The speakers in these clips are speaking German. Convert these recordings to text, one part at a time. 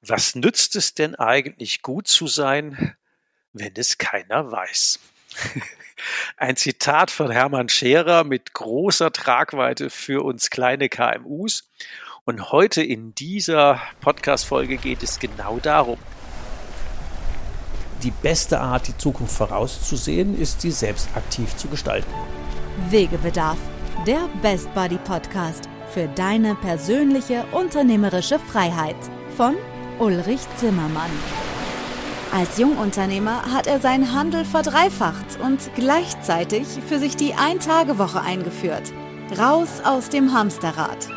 Was nützt es denn eigentlich, gut zu sein, wenn es keiner weiß? Ein Zitat von Hermann Scherer mit großer Tragweite für uns kleine KMUs. Und heute in dieser Podcast-Folge geht es genau darum. Die beste Art, die Zukunft vorauszusehen, ist, sie selbst aktiv zu gestalten. Wegebedarf, der Best Buddy Podcast für deine persönliche unternehmerische Freiheit von Ulrich Zimmermann. Als Jungunternehmer hat er seinen Handel verdreifacht und gleichzeitig für sich die Ein-Tage-Woche eingeführt. Raus aus dem Hamsterrad.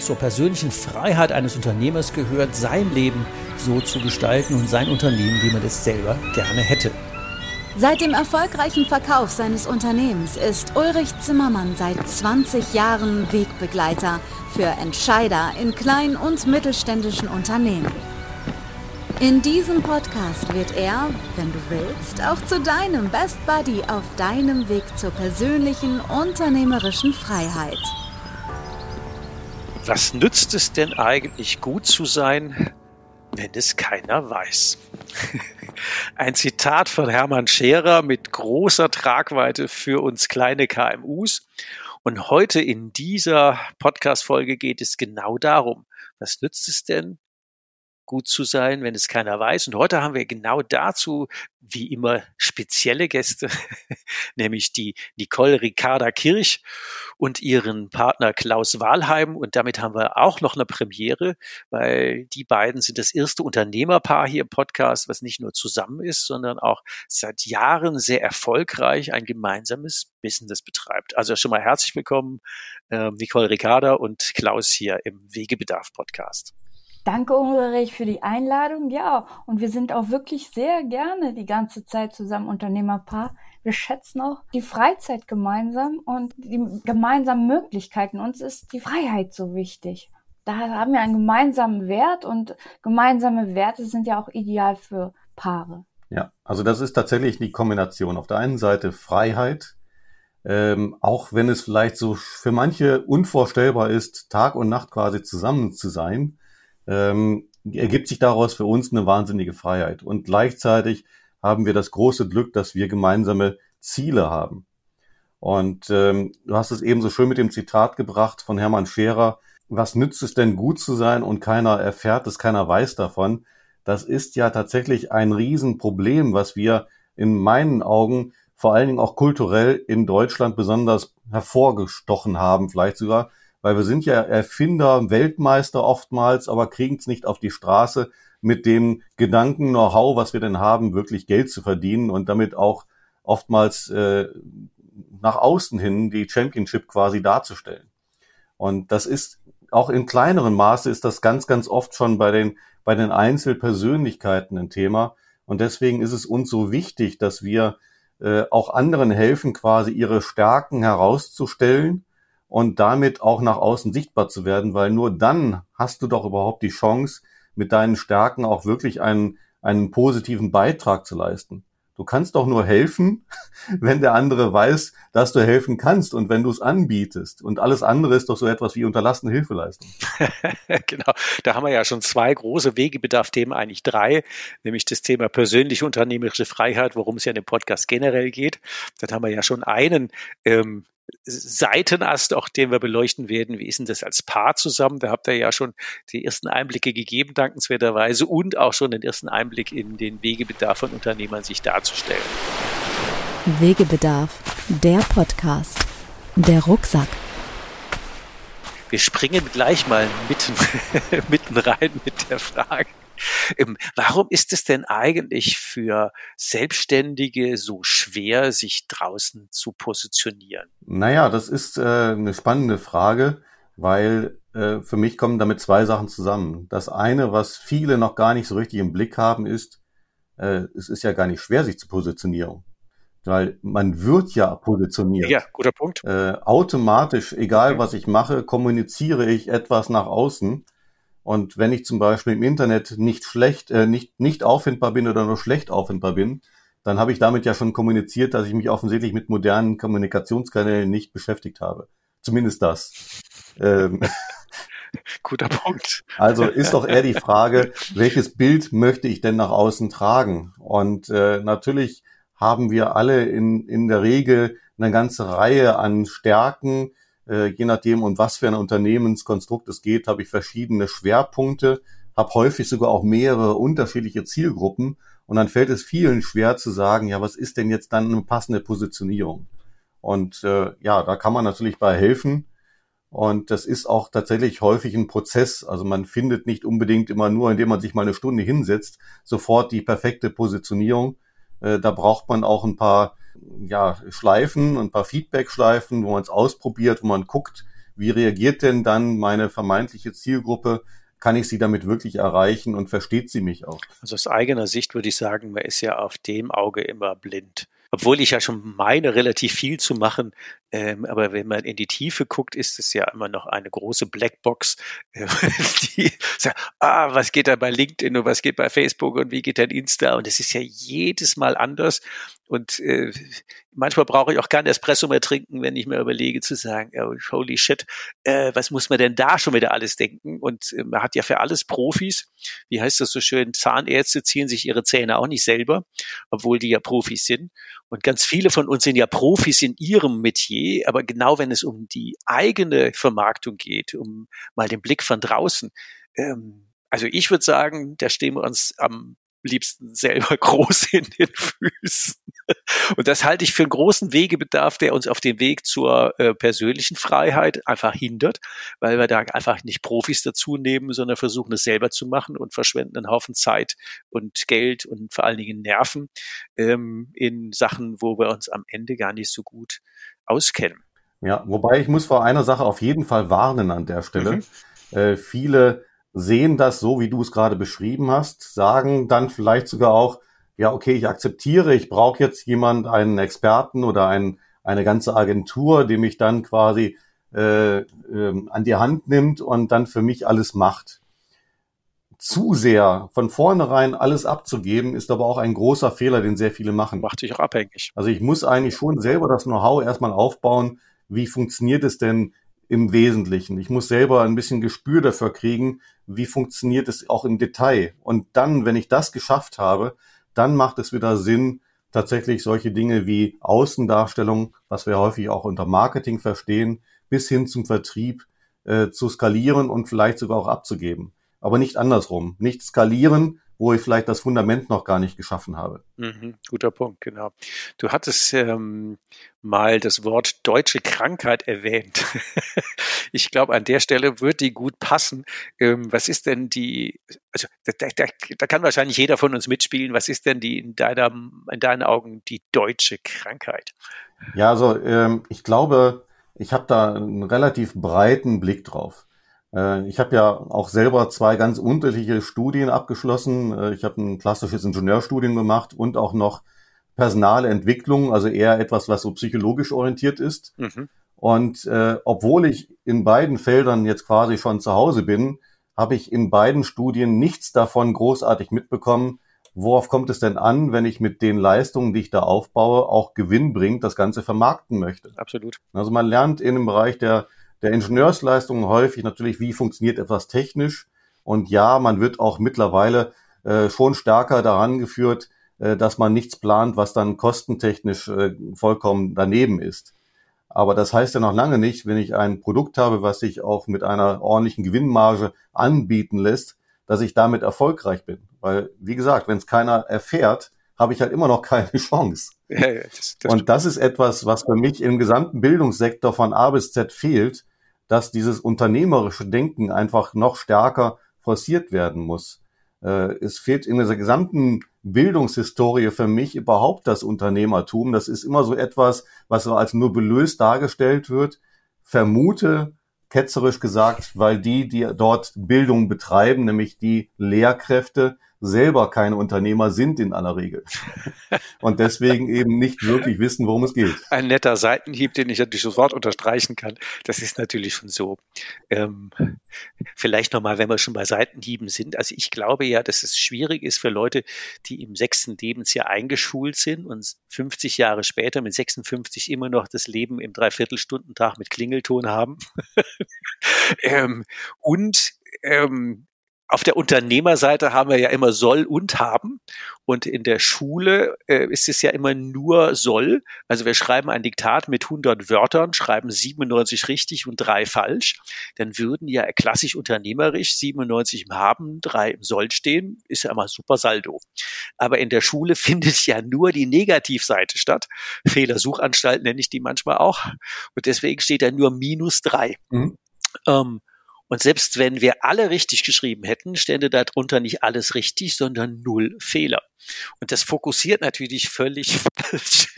Zur persönlichen Freiheit eines Unternehmers gehört, sein Leben so zu gestalten und sein Unternehmen, wie man es selber gerne hätte. Seit dem erfolgreichen Verkauf seines Unternehmens ist Ulrich Zimmermann seit 20 Jahren Wegbegleiter für Entscheider in kleinen und mittelständischen Unternehmen. In diesem Podcast wird er, wenn du willst, auch zu deinem Best Buddy auf deinem Weg zur persönlichen unternehmerischen Freiheit. Was nützt es denn eigentlich gut zu sein, wenn es keiner weiß? Ein Zitat von Hermann Scherer mit großer Tragweite für uns kleine KMUs. Und heute in dieser Podcast-Folge geht es genau darum. Was nützt es denn, gut zu sein, wenn es keiner weiß. Und heute haben wir genau dazu, wie immer, spezielle Gäste, nämlich die Nicole Ricarda Kirch und ihren Partner Klaus Wahlheim. Und damit haben wir auch noch eine Premiere, weil die beiden sind das erste Unternehmerpaar hier im Podcast, was nicht nur zusammen ist, sondern auch seit Jahren sehr erfolgreich ein gemeinsames Business betreibt. Also schon mal herzlich willkommen, äh, Nicole Ricarda und Klaus hier im Wegebedarf Podcast. Danke, Ulrich, für die Einladung. Ja, und wir sind auch wirklich sehr gerne die ganze Zeit zusammen Unternehmerpaar. Wir schätzen auch die Freizeit gemeinsam und die gemeinsamen Möglichkeiten. Uns ist die Freiheit so wichtig. Da haben wir einen gemeinsamen Wert und gemeinsame Werte sind ja auch ideal für Paare. Ja, also das ist tatsächlich die Kombination. Auf der einen Seite Freiheit, ähm, auch wenn es vielleicht so für manche unvorstellbar ist, Tag und Nacht quasi zusammen zu sein ähm, ergibt sich daraus für uns eine wahnsinnige Freiheit. Und gleichzeitig haben wir das große Glück, dass wir gemeinsame Ziele haben. Und ähm, du hast es eben so schön mit dem Zitat gebracht von Hermann Scherer. Was nützt es denn gut zu sein und keiner erfährt es, keiner weiß davon? Das ist ja tatsächlich ein Riesenproblem, was wir in meinen Augen vor allen Dingen auch kulturell in Deutschland besonders hervorgestochen haben, vielleicht sogar weil wir sind ja Erfinder, Weltmeister oftmals, aber kriegen es nicht auf die Straße mit dem Gedanken, Know-how, was wir denn haben, wirklich Geld zu verdienen und damit auch oftmals äh, nach außen hin die Championship quasi darzustellen. Und das ist auch in kleinerem Maße ist das ganz, ganz oft schon bei den, bei den Einzelpersönlichkeiten ein Thema. Und deswegen ist es uns so wichtig, dass wir äh, auch anderen helfen, quasi ihre Stärken herauszustellen und damit auch nach außen sichtbar zu werden, weil nur dann hast du doch überhaupt die Chance, mit deinen Stärken auch wirklich einen, einen positiven Beitrag zu leisten. Du kannst doch nur helfen, wenn der andere weiß, dass du helfen kannst und wenn du es anbietest. Und alles andere ist doch so etwas wie unterlassene Hilfeleistung. genau. Da haben wir ja schon zwei große Wegebedarf-Themen, eigentlich drei, nämlich das Thema persönliche unternehmerische Freiheit, worum es ja in dem Podcast generell geht. Dann haben wir ja schon einen ähm, Seitenast, auch den wir beleuchten werden. Wie ist denn das als Paar zusammen? Da habt ihr ja schon die ersten Einblicke gegeben, dankenswerterweise, und auch schon den ersten Einblick in den Wegebedarf von Unternehmern sich darzustellen. Wegebedarf, der Podcast, der Rucksack. Wir springen gleich mal mitten, mitten rein mit der Frage. Ähm, warum ist es denn eigentlich für Selbstständige so schwer, sich draußen zu positionieren? Naja, das ist äh, eine spannende Frage, weil äh, für mich kommen damit zwei Sachen zusammen. Das eine, was viele noch gar nicht so richtig im Blick haben, ist, äh, es ist ja gar nicht schwer, sich zu positionieren. Weil man wird ja positioniert. Ja, guter Punkt. Äh, automatisch, egal was ich mache, kommuniziere ich etwas nach außen. Und wenn ich zum Beispiel im Internet nicht schlecht, äh, nicht, nicht auffindbar bin oder nur schlecht auffindbar bin, dann habe ich damit ja schon kommuniziert, dass ich mich offensichtlich mit modernen Kommunikationskanälen nicht beschäftigt habe. Zumindest das. ähm, Guter Punkt. Also ist doch eher die Frage, welches Bild möchte ich denn nach außen tragen? Und äh, natürlich haben wir alle in, in der Regel eine ganze Reihe an Stärken. Äh, je nachdem, um was für ein Unternehmenskonstrukt es geht, habe ich verschiedene Schwerpunkte, habe häufig sogar auch mehrere unterschiedliche Zielgruppen. Und dann fällt es vielen schwer zu sagen, ja, was ist denn jetzt dann eine passende Positionierung? Und äh, ja, da kann man natürlich bei helfen. Und das ist auch tatsächlich häufig ein Prozess. Also man findet nicht unbedingt immer nur, indem man sich mal eine Stunde hinsetzt, sofort die perfekte Positionierung. Äh, da braucht man auch ein paar ja, Schleifen, ein paar Feedback-Schleifen, wo man es ausprobiert, wo man guckt, wie reagiert denn dann meine vermeintliche Zielgruppe? Kann ich sie damit wirklich erreichen und versteht sie mich auch? Also aus eigener Sicht würde ich sagen, man ist ja auf dem Auge immer blind obwohl ich ja schon meine, relativ viel zu machen. Ähm, aber wenn man in die Tiefe guckt, ist es ja immer noch eine große Blackbox, äh, die sagt, ah, was geht da bei LinkedIn und was geht bei Facebook und wie geht denn Insta? Und es ist ja jedes Mal anders. Und äh, manchmal brauche ich auch keinen Espresso mehr trinken, wenn ich mir überlege zu sagen, oh, holy shit, äh, was muss man denn da schon wieder alles denken? Und äh, man hat ja für alles Profis. Wie heißt das so schön? Zahnärzte ziehen sich ihre Zähne auch nicht selber, obwohl die ja Profis sind. Und ganz viele von uns sind ja Profis in ihrem Metier, aber genau wenn es um die eigene Vermarktung geht, um mal den Blick von draußen, ähm, also ich würde sagen, da stehen wir uns am liebsten selber groß in den Füßen. Und das halte ich für einen großen Wegebedarf, der uns auf dem Weg zur äh, persönlichen Freiheit einfach hindert, weil wir da einfach nicht Profis dazu nehmen, sondern versuchen es selber zu machen und verschwenden einen Haufen Zeit und Geld und vor allen Dingen Nerven ähm, in Sachen, wo wir uns am Ende gar nicht so gut auskennen. Ja, wobei ich muss vor einer Sache auf jeden Fall warnen an der Stelle. Mhm. Äh, viele sehen das so, wie du es gerade beschrieben hast, sagen dann vielleicht sogar auch, ja, okay, ich akzeptiere, ich brauche jetzt jemand, einen Experten oder ein, eine ganze Agentur, die mich dann quasi äh, äh, an die Hand nimmt und dann für mich alles macht. Zu sehr von vornherein alles abzugeben, ist aber auch ein großer Fehler, den sehr viele machen. Macht dich auch abhängig. Also ich muss eigentlich schon selber das Know-how erstmal aufbauen, wie funktioniert es denn im Wesentlichen. Ich muss selber ein bisschen Gespür dafür kriegen, wie funktioniert es auch im Detail. Und dann, wenn ich das geschafft habe, dann macht es wieder Sinn, tatsächlich solche Dinge wie Außendarstellung, was wir häufig auch unter Marketing verstehen, bis hin zum Vertrieb äh, zu skalieren und vielleicht sogar auch abzugeben. Aber nicht andersrum. Nicht skalieren, wo ich vielleicht das Fundament noch gar nicht geschaffen habe. Mhm, guter Punkt, genau. Du hattest ähm, mal das Wort deutsche Krankheit erwähnt. ich glaube, an der Stelle wird die gut passen. Ähm, was ist denn die, also da, da, da, kann wahrscheinlich jeder von uns mitspielen. Was ist denn die in, deiner, in deinen Augen die deutsche Krankheit? Ja, also ähm, ich glaube, ich habe da einen relativ breiten Blick drauf. Äh, ich habe ja auch selber zwei ganz unterschiedliche Studien abgeschlossen. Äh, ich habe ein klassisches Ingenieurstudium gemacht und auch noch personale Entwicklung, also eher etwas, was so psychologisch orientiert ist. Mhm. Und äh, obwohl ich in beiden Feldern jetzt quasi schon zu Hause bin, habe ich in beiden Studien nichts davon großartig mitbekommen. Worauf kommt es denn an, wenn ich mit den Leistungen, die ich da aufbaue, auch Gewinn bringt, das Ganze vermarkten möchte? Absolut. Also man lernt in dem Bereich der der Ingenieursleistungen häufig natürlich, wie funktioniert etwas technisch. Und ja, man wird auch mittlerweile äh, schon stärker daran geführt, äh, dass man nichts plant, was dann kostentechnisch äh, vollkommen daneben ist. Aber das heißt ja noch lange nicht, wenn ich ein Produkt habe, was sich auch mit einer ordentlichen Gewinnmarge anbieten lässt, dass ich damit erfolgreich bin. Weil, wie gesagt, wenn es keiner erfährt, habe ich halt immer noch keine Chance. Ja, ja, das, das und das ist etwas, was für mich im gesamten Bildungssektor von A bis Z fehlt, dass dieses unternehmerische Denken einfach noch stärker forciert werden muss. Äh, es fehlt in dieser gesamten Bildungshistorie für mich überhaupt das Unternehmertum. Das ist immer so etwas, was so als nur belöst dargestellt wird. Vermute, ketzerisch gesagt, weil die, die dort Bildung betreiben, nämlich die Lehrkräfte, selber keine Unternehmer sind in aller Regel. Und deswegen eben nicht wirklich wissen, worum es geht. Ein netter Seitenhieb, den ich natürlich sofort unterstreichen kann. Das ist natürlich schon so. Ähm, vielleicht nochmal, wenn wir schon bei Seitenhieben sind. Also ich glaube ja, dass es schwierig ist für Leute, die im sechsten Lebensjahr eingeschult sind und 50 Jahre später mit 56 immer noch das Leben im Dreiviertelstundentag mit Klingelton haben. ähm, und ähm, auf der Unternehmerseite haben wir ja immer soll und haben. Und in der Schule äh, ist es ja immer nur soll. Also wir schreiben ein Diktat mit 100 Wörtern, schreiben 97 richtig und drei falsch. Dann würden ja klassisch unternehmerisch 97 im Haben, drei im Soll stehen. Ist ja immer super Saldo. Aber in der Schule findet ja nur die Negativseite statt. Fehlersuchanstalt nenne ich die manchmal auch. Und deswegen steht da nur minus drei. Mhm. Ähm, und selbst wenn wir alle richtig geschrieben hätten, stände darunter nicht alles richtig, sondern null Fehler. Und das fokussiert natürlich völlig falsch.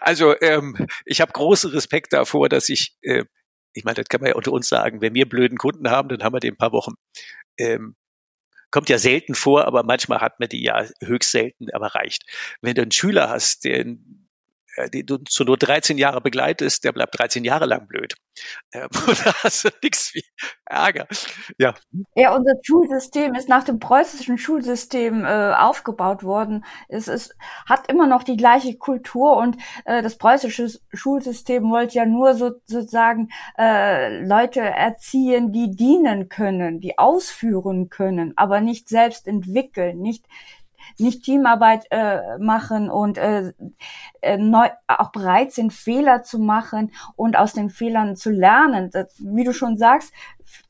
also ähm, ich habe großen Respekt davor, dass ich, äh, ich meine, das kann man ja unter uns sagen, wenn wir blöden Kunden haben, dann haben wir den ein paar Wochen. Ähm, kommt ja selten vor, aber manchmal hat man die ja höchst selten, aber reicht. Wenn du einen Schüler hast, der den du zu nur 13 Jahre begleitest, der bleibt 13 Jahre lang blöd. Ähm, da hast du nichts wie Ärger. Ja. Ja, unser Schulsystem ist nach dem preußischen Schulsystem äh, aufgebaut worden. Es ist, hat immer noch die gleiche Kultur und äh, das preußische Schulsystem wollte ja nur so, sozusagen äh, Leute erziehen, die dienen können, die ausführen können, aber nicht selbst entwickeln, nicht nicht Teamarbeit äh, machen und äh, äh, neu, auch bereit sind, Fehler zu machen und aus den Fehlern zu lernen. Das, wie du schon sagst,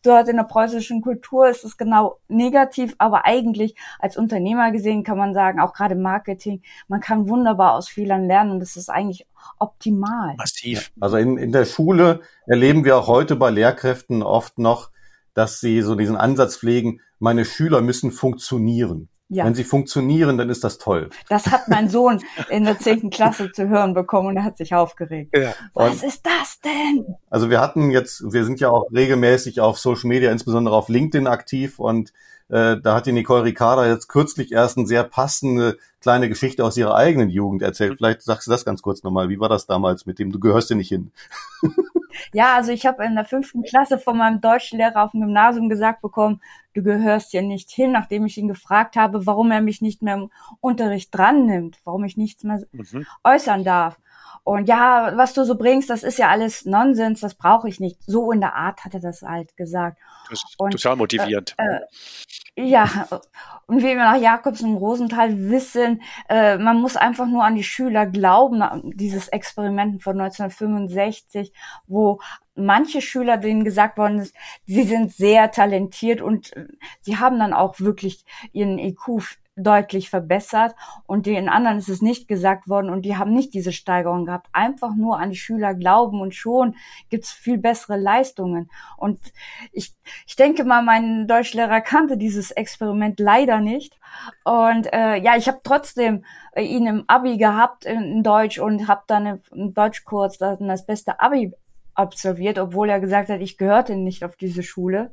dort in der preußischen Kultur ist es genau negativ, aber eigentlich als Unternehmer gesehen kann man sagen, auch gerade Marketing, man kann wunderbar aus Fehlern lernen und das ist eigentlich optimal. Massiv. Also in, in der Schule erleben wir auch heute bei Lehrkräften oft noch, dass sie so diesen Ansatz pflegen, meine Schüler müssen funktionieren. Ja. Wenn sie funktionieren, dann ist das toll. Das hat mein Sohn in der zehnten Klasse zu hören bekommen und er hat sich aufgeregt. Ja. Was ist das denn? Also wir hatten jetzt, wir sind ja auch regelmäßig auf Social Media, insbesondere auf LinkedIn aktiv und äh, da hat die Nicole Ricarda jetzt kürzlich erst eine sehr passende kleine Geschichte aus ihrer eigenen Jugend erzählt. Vielleicht sagst du das ganz kurz nochmal. Wie war das damals mit dem, du gehörst dir nicht hin? Ja, also ich habe in der fünften Klasse von meinem Deutschlehrer auf dem Gymnasium gesagt bekommen, du gehörst hier nicht hin, nachdem ich ihn gefragt habe, warum er mich nicht mehr im Unterricht dran nimmt, warum ich nichts mehr mhm. äußern darf. Und ja, was du so bringst, das ist ja alles Nonsens, das brauche ich nicht. So in der Art hat er das halt gesagt. Das ist und, total motivierend. Äh, äh, ja, und wie wir nach Jakobs und Rosenthal wissen, äh, man muss einfach nur an die Schüler glauben, dieses Experiment von 1965, wo manche Schüler, denen gesagt worden ist, sie sind sehr talentiert und äh, sie haben dann auch wirklich ihren IQ deutlich verbessert und den anderen ist es nicht gesagt worden und die haben nicht diese Steigerung gehabt. Einfach nur an die Schüler glauben und schon gibt's viel bessere Leistungen. Und ich, ich denke mal, mein Deutschlehrer kannte dieses Experiment leider nicht. Und äh, ja, ich habe trotzdem äh, ihn im Abi gehabt in, in Deutsch und habe dann im Deutschkurs dann das beste Abi absolviert, obwohl er gesagt hat, ich gehörte nicht auf diese Schule.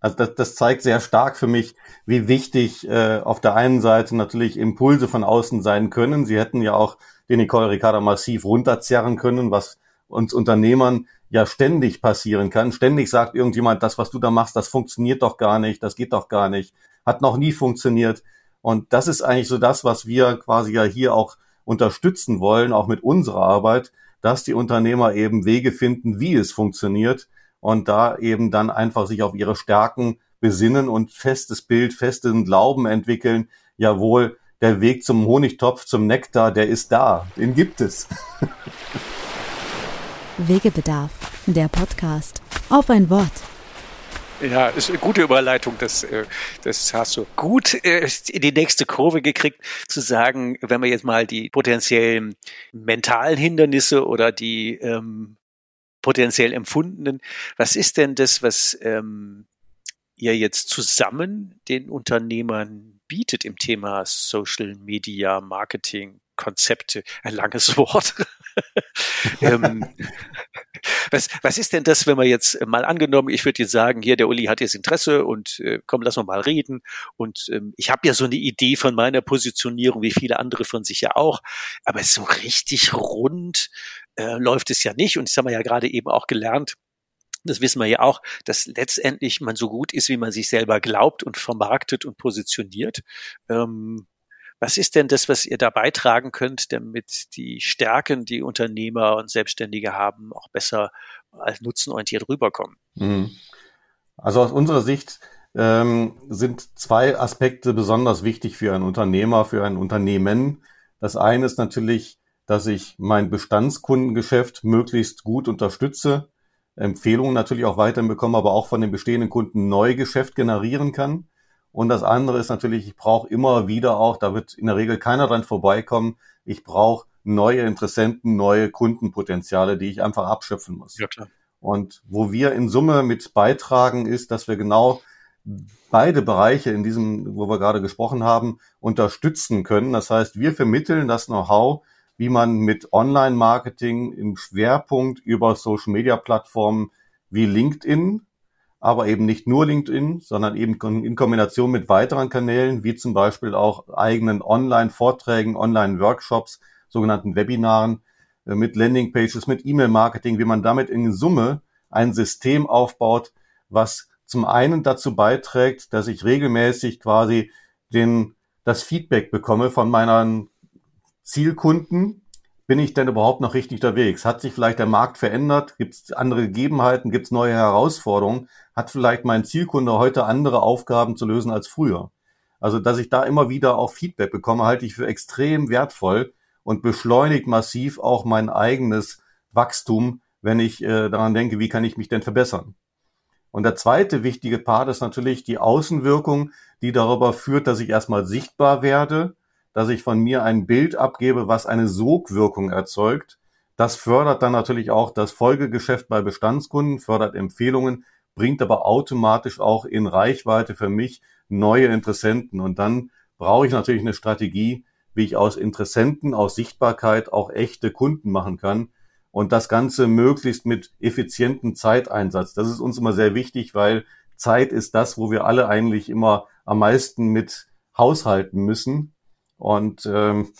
Also das, das zeigt sehr stark für mich, wie wichtig äh, auf der einen Seite natürlich Impulse von außen sein können. Sie hätten ja auch den Nicole Ricarda massiv runterzerren können, was uns Unternehmern ja ständig passieren kann. Ständig sagt irgendjemand, das, was du da machst, das funktioniert doch gar nicht, das geht doch gar nicht, hat noch nie funktioniert. Und das ist eigentlich so das, was wir quasi ja hier auch unterstützen wollen, auch mit unserer Arbeit, dass die Unternehmer eben Wege finden, wie es funktioniert und da eben dann einfach sich auf ihre Stärken besinnen und festes Bild, festen Glauben entwickeln. Jawohl, der Weg zum Honigtopf, zum Nektar, der ist da. Den gibt es. Wegebedarf, der Podcast. Auf ein Wort. Ja, ist eine gute Überleitung. Das, äh, das hast du gut äh, in die nächste Kurve gekriegt, zu sagen, wenn wir jetzt mal die potenziellen mentalen Hindernisse oder die ähm, potenziell empfundenen. Was ist denn das, was ähm, ihr jetzt zusammen den Unternehmern bietet im Thema Social Media Marketing, Konzepte, ein langes Wort. ähm, was, was ist denn das, wenn man jetzt mal angenommen, ich würde jetzt sagen, hier, der Uli hat jetzt Interesse und äh, komm, lass uns mal reden. Und ähm, ich habe ja so eine Idee von meiner Positionierung, wie viele andere von sich ja auch. Aber so richtig rund äh, läuft es ja nicht. Und das haben wir ja gerade eben auch gelernt das wissen wir ja auch, dass letztendlich man so gut ist, wie man sich selber glaubt und vermarktet und positioniert. Ähm, was ist denn das, was ihr da beitragen könnt, damit die Stärken, die Unternehmer und Selbstständige haben, auch besser als nutzenorientiert rüberkommen? Mhm. Also aus unserer Sicht ähm, sind zwei Aspekte besonders wichtig für einen Unternehmer, für ein Unternehmen. Das eine ist natürlich, dass ich mein Bestandskundengeschäft möglichst gut unterstütze Empfehlungen natürlich auch weiterhin bekomme, aber auch von den bestehenden Kunden Neugeschäft generieren kann. Und das andere ist natürlich, ich brauche immer wieder auch, da wird in der Regel keiner dran vorbeikommen, ich brauche neue Interessenten, neue Kundenpotenziale, die ich einfach abschöpfen muss. Ja, klar. Und wo wir in Summe mit beitragen, ist, dass wir genau beide Bereiche in diesem, wo wir gerade gesprochen haben, unterstützen können. Das heißt, wir vermitteln das Know-how, wie man mit Online-Marketing im Schwerpunkt über Social-Media-Plattformen wie LinkedIn, aber eben nicht nur LinkedIn, sondern eben in Kombination mit weiteren Kanälen, wie zum Beispiel auch eigenen Online-Vorträgen, Online-Workshops, sogenannten Webinaren, äh, mit Landing-Pages, mit E-Mail-Marketing, wie man damit in Summe ein System aufbaut, was zum einen dazu beiträgt, dass ich regelmäßig quasi den, das Feedback bekomme von meinen Zielkunden, bin ich denn überhaupt noch richtig unterwegs? Hat sich vielleicht der Markt verändert? Gibt es andere Gegebenheiten? Gibt es neue Herausforderungen? Hat vielleicht mein Zielkunde heute andere Aufgaben zu lösen als früher? Also, dass ich da immer wieder auch Feedback bekomme, halte ich für extrem wertvoll und beschleunigt massiv auch mein eigenes Wachstum, wenn ich äh, daran denke, wie kann ich mich denn verbessern? Und der zweite wichtige Part ist natürlich die Außenwirkung, die darüber führt, dass ich erstmal sichtbar werde, dass ich von mir ein Bild abgebe, was eine Sogwirkung erzeugt. Das fördert dann natürlich auch das Folgegeschäft bei Bestandskunden, fördert Empfehlungen, bringt aber automatisch auch in Reichweite für mich neue Interessenten. Und dann brauche ich natürlich eine Strategie, wie ich aus Interessenten, aus Sichtbarkeit auch echte Kunden machen kann. Und das Ganze möglichst mit effizientem Zeiteinsatz. Das ist uns immer sehr wichtig, weil Zeit ist das, wo wir alle eigentlich immer am meisten mit haushalten müssen. Und ähm,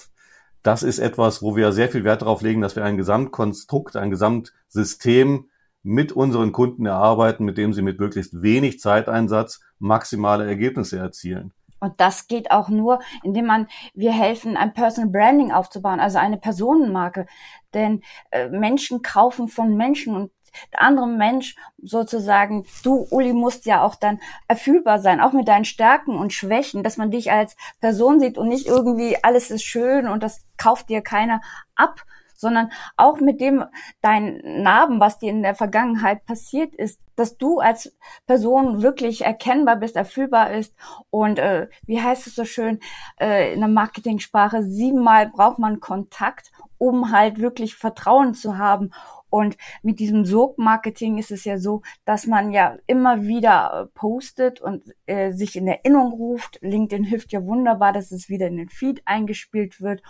das ist etwas, wo wir sehr viel Wert darauf legen, dass wir ein Gesamtkonstrukt, ein Gesamtsystem mit unseren Kunden erarbeiten, mit dem sie mit möglichst wenig Zeiteinsatz maximale Ergebnisse erzielen. Und das geht auch nur, indem man, wir helfen, ein Personal Branding aufzubauen, also eine Personenmarke. Denn äh, Menschen kaufen von Menschen und der andere Mensch sozusagen, du, Uli, musst ja auch dann erfühlbar sein, auch mit deinen Stärken und Schwächen, dass man dich als Person sieht und nicht irgendwie alles ist schön und das kauft dir keiner ab, sondern auch mit dem dein Narben, was dir in der Vergangenheit passiert ist, dass du als Person wirklich erkennbar bist, erfüllbar ist und äh, wie heißt es so schön äh, in der Marketingsprache, siebenmal braucht man Kontakt, um halt wirklich Vertrauen zu haben und mit diesem Sog-Marketing ist es ja so, dass man ja immer wieder äh, postet und äh, sich in Erinnerung ruft. LinkedIn hilft ja wunderbar, dass es wieder in den Feed eingespielt wird,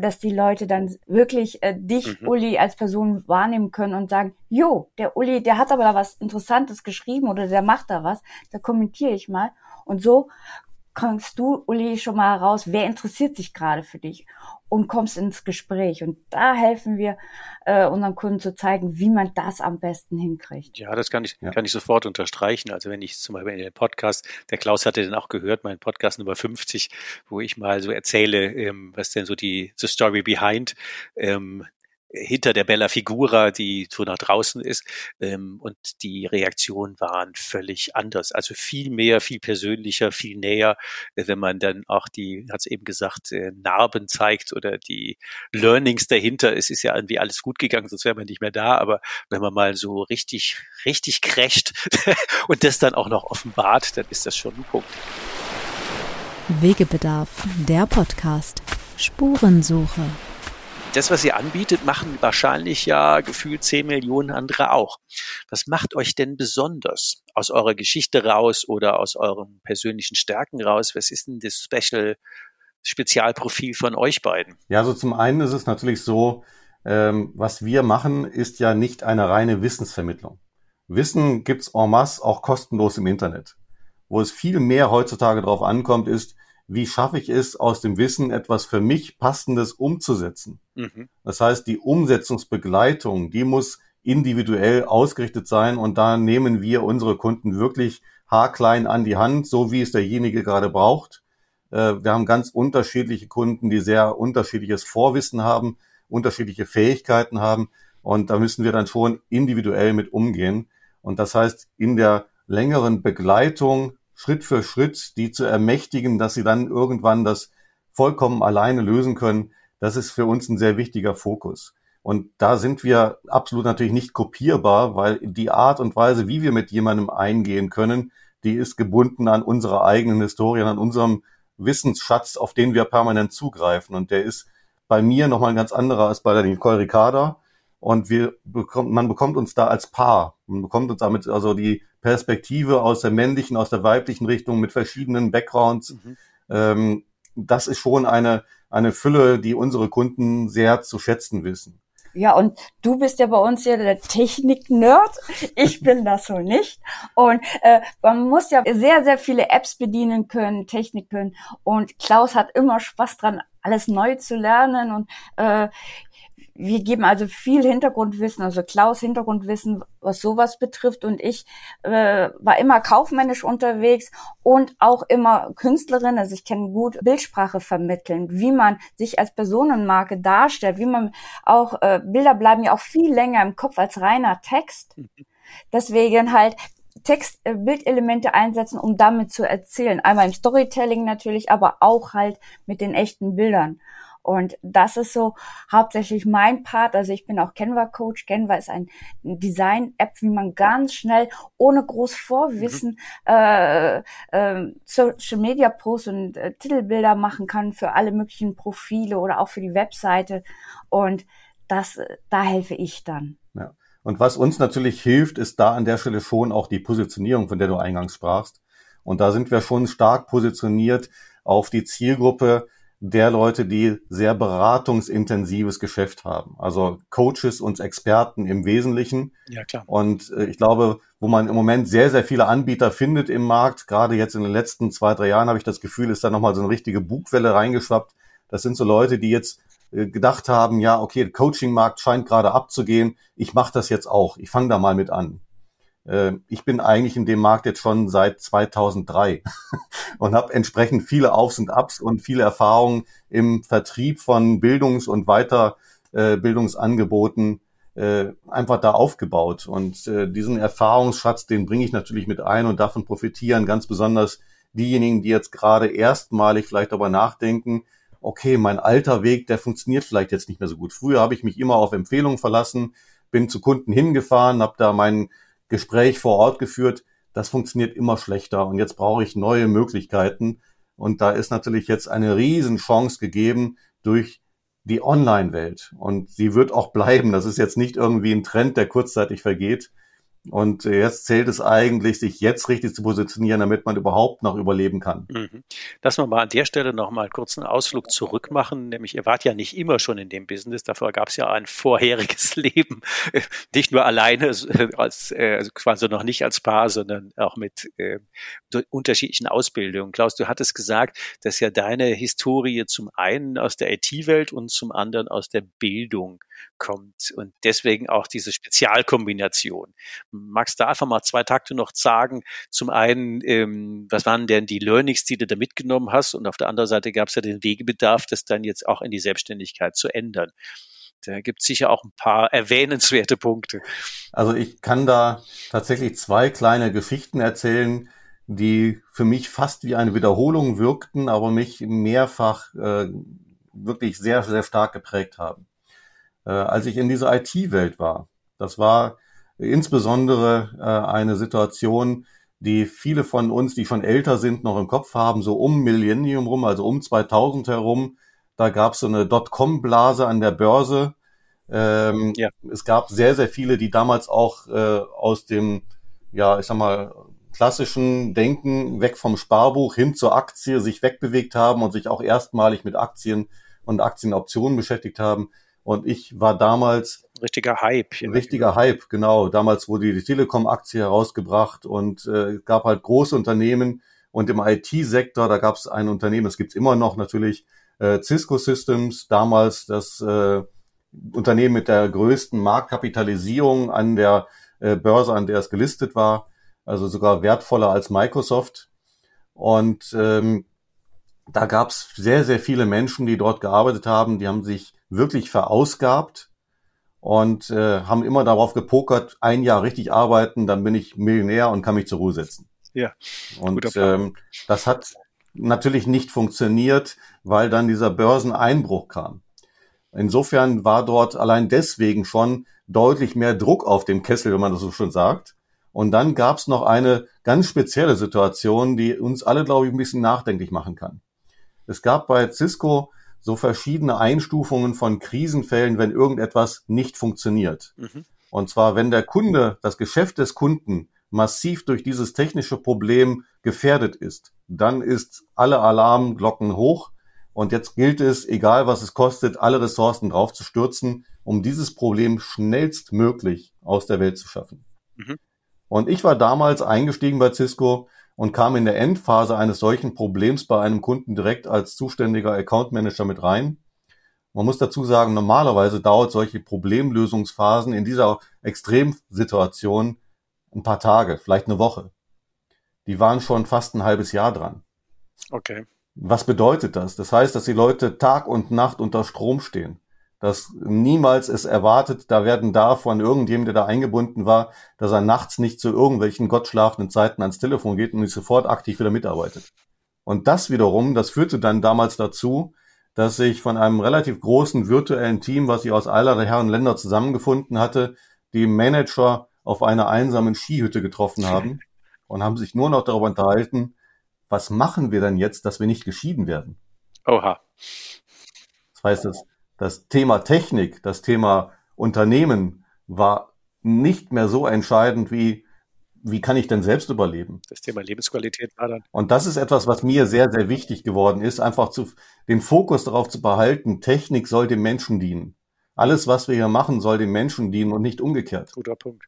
dass die Leute dann wirklich äh, dich, mhm. Uli, als Person wahrnehmen können und sagen, jo, der Uli, der hat aber da was Interessantes geschrieben oder der macht da was, da kommentiere ich mal. Und so kommst du, Uli, schon mal raus, wer interessiert sich gerade für dich und kommst ins Gespräch. Und da helfen wir äh, unseren Kunden zu zeigen, wie man das am besten hinkriegt. Ja, das kann ich, ja. kann ich sofort unterstreichen. Also wenn ich zum Beispiel in den Podcast, der Klaus hatte den auch gehört, mein Podcast Nummer 50, wo ich mal so erzähle, ähm, was denn so die the Story behind ähm, hinter der Bella Figura, die so nach draußen ist. Ähm, und die Reaktionen waren völlig anders. Also viel mehr, viel persönlicher, viel näher, äh, wenn man dann auch die, hat es eben gesagt, äh, Narben zeigt oder die Learnings dahinter. Es ist ja irgendwie alles gut gegangen, sonst wäre man nicht mehr da. Aber wenn man mal so richtig, richtig crasht und das dann auch noch offenbart, dann ist das schon ein Punkt. Wegebedarf, der Podcast. Spurensuche das, was ihr anbietet, machen wahrscheinlich ja gefühlt 10 Millionen andere auch. Was macht euch denn besonders aus eurer Geschichte raus oder aus euren persönlichen Stärken raus? Was ist denn das Special Spezialprofil von euch beiden? Ja, also zum einen ist es natürlich so, ähm, was wir machen, ist ja nicht eine reine Wissensvermittlung. Wissen gibt's en masse auch kostenlos im Internet. Wo es viel mehr heutzutage darauf ankommt, ist, wie schaffe ich es, aus dem Wissen etwas für mich Passendes umzusetzen. Mhm. Das heißt, die Umsetzungsbegleitung, die muss individuell ausgerichtet sein und da nehmen wir unsere Kunden wirklich haarklein an die Hand, so wie es derjenige gerade braucht. Äh, wir haben ganz unterschiedliche Kunden, die sehr unterschiedliches Vorwissen haben, unterschiedliche Fähigkeiten haben und da müssen wir dann schon individuell mit umgehen. Und das heißt, in der längeren Begleitung Schritt für Schritt, die zu ermächtigen, dass sie dann irgendwann das vollkommen alleine lösen können, das ist für uns ein sehr wichtiger Fokus. Und da sind wir absolut natürlich nicht kopierbar, weil die Art und Weise, wie wir mit jemandem eingehen können, die ist gebunden an unsere eigenen Historien, an unserem Wissensschatz, auf den wir permanent zugreifen. Und der ist bei mir nochmal ein ganz anderer als bei der Nicole Ricarda. Und wir bekommt, man bekommt uns da als Paar. Man bekommt uns damit also die Perspektive aus der männlichen, aus der weiblichen Richtung mit verschiedenen Backgrounds. Mhm. Ähm, das ist schon eine, eine Fülle, die unsere Kunden sehr zu schätzen wissen. Ja, und du bist ja bei uns ja der Technik-Nerd. Ich bin das so nicht. Und äh, man muss ja sehr, sehr viele Apps bedienen können, Technik können. Und Klaus hat immer Spaß dran, alles neu zu lernen. Und äh, wir geben also viel Hintergrundwissen, also Klaus Hintergrundwissen, was sowas betrifft. Und ich äh, war immer kaufmännisch unterwegs und auch immer Künstlerin. Also ich kann gut Bildsprache vermitteln, wie man sich als Personenmarke darstellt, wie man auch, äh, Bilder bleiben ja auch viel länger im Kopf als reiner Text. Deswegen halt Text, äh, Bildelemente einsetzen, um damit zu erzählen. Einmal im Storytelling natürlich, aber auch halt mit den echten Bildern. Und das ist so hauptsächlich mein Part. Also ich bin auch Canva Coach. Canva ist ein Design-App, wie man ganz schnell ohne groß Vorwissen mhm. äh, äh, Social Media Posts und äh, Titelbilder machen kann für alle möglichen Profile oder auch für die Webseite. Und das, da helfe ich dann. Ja. Und was uns natürlich hilft, ist da an der Stelle schon auch die Positionierung, von der du eingangs sprachst. Und da sind wir schon stark positioniert auf die Zielgruppe, der Leute, die sehr beratungsintensives Geschäft haben. Also Coaches und Experten im Wesentlichen. Ja, klar. Und äh, ich glaube, wo man im Moment sehr, sehr viele Anbieter findet im Markt, gerade jetzt in den letzten zwei, drei Jahren habe ich das Gefühl, ist da nochmal so eine richtige Bugwelle reingeschwappt. Das sind so Leute, die jetzt äh, gedacht haben, ja, okay, der Coaching-Markt scheint gerade abzugehen, ich mache das jetzt auch, ich fange da mal mit an. Äh, ich bin eigentlich in dem Markt jetzt schon seit 2003 und habe entsprechend viele Aufs und Ups und viele Erfahrungen im Vertrieb von Bildungs- und Weiterbildungsangeboten äh, einfach da aufgebaut. Und äh, diesen Erfahrungsschatz, den bringe ich natürlich mit ein und davon profitieren ganz besonders diejenigen, die jetzt gerade erstmalig vielleicht darüber nachdenken, okay, mein alter Weg, der funktioniert vielleicht jetzt nicht mehr so gut. Früher habe ich mich immer auf Empfehlungen verlassen, bin zu Kunden hingefahren, habe da meinen Gespräch vor Ort geführt. Das funktioniert immer schlechter und jetzt brauche ich neue Möglichkeiten. Und da ist natürlich jetzt eine Riesenchance gegeben durch die Online-Welt. Und sie wird auch bleiben. Das ist jetzt nicht irgendwie ein Trend, der kurzzeitig vergeht, und jetzt zählt es eigentlich, sich jetzt richtig zu positionieren, damit man überhaupt noch überleben kann. Mhm. Wir mal an der Stelle noch mal einen Ausflug zurück machen. Nämlich, ihr wart ja nicht immer schon in dem Business. Dafür gab es ja ein vorheriges Leben. Nicht nur alleine, als, äh, also quasi noch nicht als Paar, sondern auch mit äh, unterschiedlichen Ausbildungen. Klaus, du hattest gesagt, dass ja deine Historie zum einen aus der IT-Welt und zum anderen aus der Bildung kommt und deswegen auch diese Spezialkombination. Magst du einfach mal zwei Takte noch sagen? Zum einen, ähm, was waren denn die Learnings, die du da mitgenommen hast? Und auf der anderen Seite gab es ja den Wegebedarf, das dann jetzt auch in die Selbstständigkeit zu ändern. Da gibt es sicher auch ein paar erwähnenswerte Punkte. Also ich kann da tatsächlich zwei kleine Geschichten erzählen, die für mich fast wie eine Wiederholung wirkten, aber mich mehrfach äh, wirklich sehr, sehr stark geprägt haben äh, als ich in dieser IT-Welt war. Das war insbesondere äh, eine Situation, die viele von uns, die schon älter sind, noch im Kopf haben, so um Millennium rum, also um 2000 herum. Da gab es so eine Dotcom-Blase an der Börse. Ähm, ja. Es gab sehr, sehr viele, die damals auch äh, aus dem, ja, ich sag mal, klassischen Denken weg vom Sparbuch hin zur Aktie sich wegbewegt haben und sich auch erstmalig mit Aktien und Aktienoptionen beschäftigt haben. Und ich war damals richtiger Hype. Richtiger Hype, genau. Damals wurde die Telekom-Aktie herausgebracht und äh, gab halt große Unternehmen. Und im IT-Sektor, da gab es ein Unternehmen, das gibt's immer noch natürlich, äh, Cisco Systems, damals das äh, Unternehmen mit der größten Marktkapitalisierung an der äh, Börse, an der es gelistet war, also sogar wertvoller als Microsoft. Und ähm, da gab es sehr, sehr viele Menschen, die dort gearbeitet haben, die haben sich wirklich verausgabt und äh, haben immer darauf gepokert, ein Jahr richtig arbeiten, dann bin ich Millionär und kann mich zur Ruhe setzen. Ja. Und ähm, das hat natürlich nicht funktioniert, weil dann dieser Börseneinbruch kam. Insofern war dort allein deswegen schon deutlich mehr Druck auf dem Kessel, wenn man das so schon sagt. Und dann gab es noch eine ganz spezielle Situation, die uns alle, glaube ich, ein bisschen nachdenklich machen kann. Es gab bei Cisco so verschiedene Einstufungen von Krisenfällen, wenn irgendetwas nicht funktioniert. Mhm. Und zwar, wenn der Kunde, das Geschäft des Kunden massiv durch dieses technische Problem gefährdet ist, dann ist alle Alarmglocken hoch und jetzt gilt es, egal was es kostet, alle Ressourcen drauf zu stürzen, um dieses Problem schnellstmöglich aus der Welt zu schaffen. Mhm. Und ich war damals eingestiegen bei Cisco und kam in der Endphase eines solchen Problems bei einem Kunden direkt als zuständiger Account Manager mit rein. Man muss dazu sagen, normalerweise dauert solche Problemlösungsphasen in dieser Extremsituation ein paar Tage, vielleicht eine Woche. Die waren schon fast ein halbes Jahr dran. Okay. Was bedeutet das? Das heißt, dass die Leute Tag und Nacht unter Strom stehen. Dass niemals es erwartet, da werden da von irgendjemandem, der da eingebunden war, dass er nachts nicht zu irgendwelchen gottschlafenden Zeiten ans Telefon geht und nicht sofort aktiv wieder mitarbeitet. Und das wiederum, das führte dann damals dazu, dass ich von einem relativ großen virtuellen Team, was ich aus aller Herren Länder zusammengefunden hatte, die Manager auf einer einsamen Skihütte getroffen haben und haben sich nur noch darüber unterhalten, was machen wir denn jetzt, dass wir nicht geschieden werden? Oha. Das heißt, das, das Thema Technik, das Thema Unternehmen war nicht mehr so entscheidend wie, wie kann ich denn selbst überleben? Das Thema Lebensqualität war dann. Und das ist etwas, was mir sehr, sehr wichtig geworden ist, einfach zu, den Fokus darauf zu behalten, Technik soll dem Menschen dienen. Alles, was wir hier machen, soll dem Menschen dienen und nicht umgekehrt. Guter Punkt.